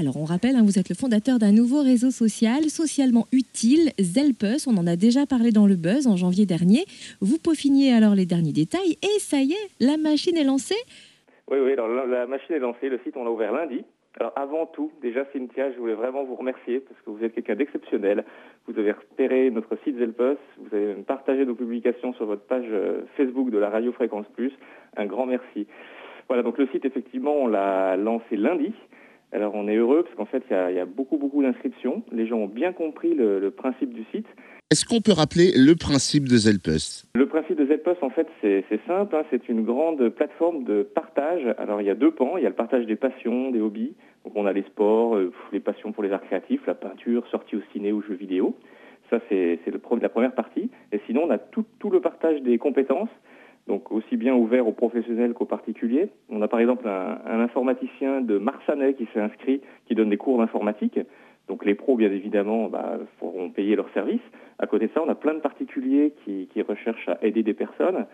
Alors on rappelle, hein, vous êtes le fondateur d'un nouveau réseau social socialement utile, Zelpus. On en a déjà parlé dans le buzz en janvier dernier. Vous peaufiniez alors les derniers détails et ça y est, la machine est lancée. Oui, oui, la machine est lancée. Le site, on l'a ouvert lundi. Alors avant tout, déjà Cynthia, je voulais vraiment vous remercier parce que vous êtes quelqu'un d'exceptionnel. Vous avez repéré notre site Zelpus, vous avez partagé nos publications sur votre page euh, Facebook de la Radio Fréquence Plus. Un grand merci. Voilà, donc le site, effectivement, on l'a lancé lundi. Alors on est heureux parce qu'en fait, il y, a, beaucoup, beaucoup d'inscriptions. Les gens ont bien compris le, principe du site. Est-ce qu'on peut rappeler le principe de Zelpus Le principe de Zelpus, en fait, c'est simple. Hein. c'est une grande plateforme de partage. Alors il y a deux pans. Il y a le partage des passions, des hobbies. Donc on a les sports, euh, les passions pour les arts créatifs, la peinture, sortie au ciné ou jeux vidéo. Ça, c'est la première partie. Et sinon, on a tout, tout le partage des compétences donc aussi bien ouvert aux professionnels qu'aux particuliers. On a par exemple un, informaticien de Marsanais qui s'est inscrit, qui donne des cours d'informatique. Donc les pros, bien évidemment, bah, pourront payer leurs services. À côté de ça, on a plein de particuliers qui, recherchent à aider des personnes.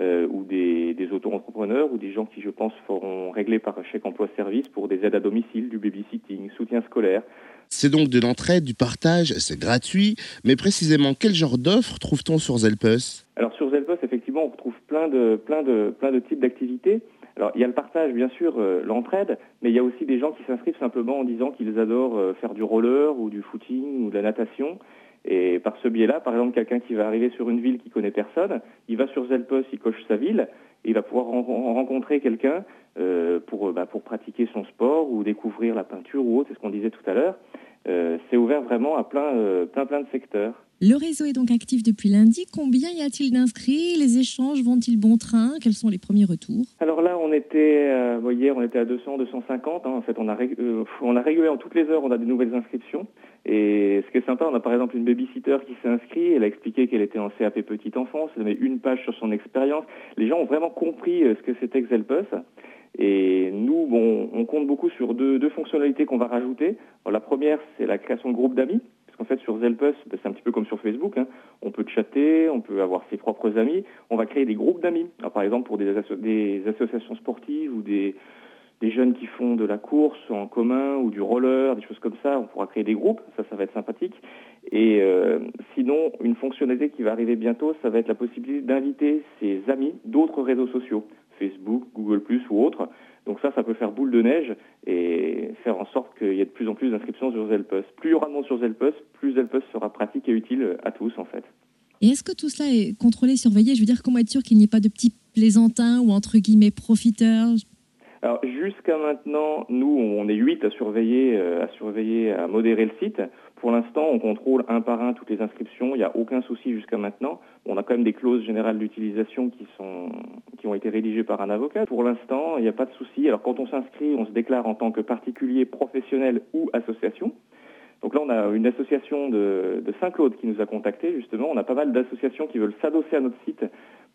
Euh, ou des, des auto-entrepreneurs ou des gens qui, je pense, feront régler par chèque emploi-service pour des aides à domicile, du babysitting, soutien scolaire. C'est donc de l'entraide, du partage, c'est gratuit, mais précisément quel genre d'offres trouve-t-on sur Zelpus? Alors sur Zelpus, effectivement, on retrouve plein de, types d'activités. Alors, il y a le partage, bien sûr, euh, l'entraide, mais il y a aussi des gens qui s'inscrivent simplement en disant qu'ils adorent euh, faire du roller ou du footing ou de la natation. Et par ce biais-là, par exemple, quelqu'un qui va arriver sur une ville qui connaît personne, il va sur Zelpos, il coche sa ville, et il va pouvoir rencontrer quelqu'un euh, pour, bah, pour pratiquer son sport ou découvrir la peinture ou autre, c'est ce qu'on disait tout à l'heure. C'est ouvert vraiment à plein, plein, plein de secteurs. Le réseau est donc actif depuis lundi. Combien y a-t-il d'inscrits? Les échanges vont-ils bon train? Quels sont les premiers retours? Alors là, on était, euh, hier, on était à 200, 250. Hein. En fait, on a, euh, on a régulièrement, toutes les heures, on a des nouvelles inscriptions. Et ce qui est sympa, on a par exemple une babysitter qui s'est inscrite. Elle a expliqué qu'elle était en CAP petite enfance. Elle avait une page sur son expérience. Les gens ont vraiment compris euh, ce que c'était Xelpus. Et nous, bon, on compte beaucoup sur deux, fonctionnalités qu'on va rajouter. la première, c'est la création de groupes d'amis. Parce qu'en fait, sur Zelpus, ben, c'est un petit peu comme sur Facebook. Hein. On peut chatter, on peut avoir ses propres amis. On va créer des groupes d'amis. Par exemple, pour des, associations sportives ou des, jeunes qui font de la course en commun ou du roller, des choses comme ça, on pourra créer des groupes. Ça, ça va être sympathique. Et euh, sinon, une fonctionnalité qui va arriver bientôt, ça va être la possibilité d'inviter ses amis d'autres réseaux sociaux, Facebook, Google ⁇ ou autres. Donc ça, ça peut faire boule de neige et faire en sorte qu'il y ait de plus en plus d'inscriptions sur Zelpus. Plus il y aura de monde sur Zelpus, plus Zelpus sera pratique et utile à tous en fait. Et est-ce que tout cela est contrôlé, surveillé? Je veux dire, comment être sûr qu'il n'y ait pas de petits plaisantins ou entre guillemets profiteurs? Alors jusqu'à maintenant, nous, on est huit à surveiller, euh, à surveiller, à modérer le site. Pour l'instant, on contrôle un par un toutes les inscriptions. Il n'y a aucun souci jusqu'à maintenant. On a quand même des clauses générales d'utilisation qui ont été rédigées par un avocat. Pour l'instant, il n'y a pas de souci. Alors quand on s'inscrit, on se déclare en tant que particulier, professionnel ou association. Donc là, on a une association de, de Saint-Claude qui nous a contactés, justement. On a pas mal d'associations qui veulent s'adosser à notre site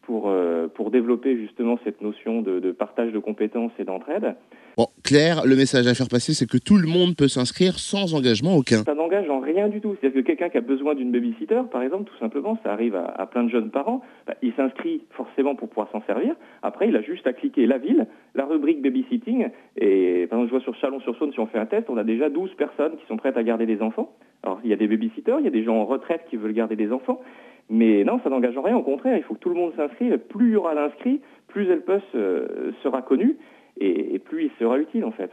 pour, euh, pour développer justement cette notion de, partage de compétences et d'entraide. Bon, Claire, le message à faire passer, c'est que tout le monde peut s'inscrire sans engagement aucun. Ça n'engage en rien du tout. C'est-à-dire que quelqu'un qui a besoin d'une babysitter, par exemple, tout simplement, ça arrive à, plein de jeunes parents, bah, il s'inscrit forcément pour pouvoir s'en servir. Après, il a juste à cliquer la ville, la rubrique babysitting, et par exemple, je vois sur Chalon-sur-Saône, si on fait un test, on a déjà 12 personnes qui sont prêtes à garder des enfants. Alors, il y a des babysitters, il y a des gens en retraite qui veulent garder des enfants, mais non, ça n'engage en rien. Au contraire, il faut que tout le monde s'inscrive. Plus il y aura l'inscrit, plus Elpus euh, sera connu et, et plus il sera utile en fait.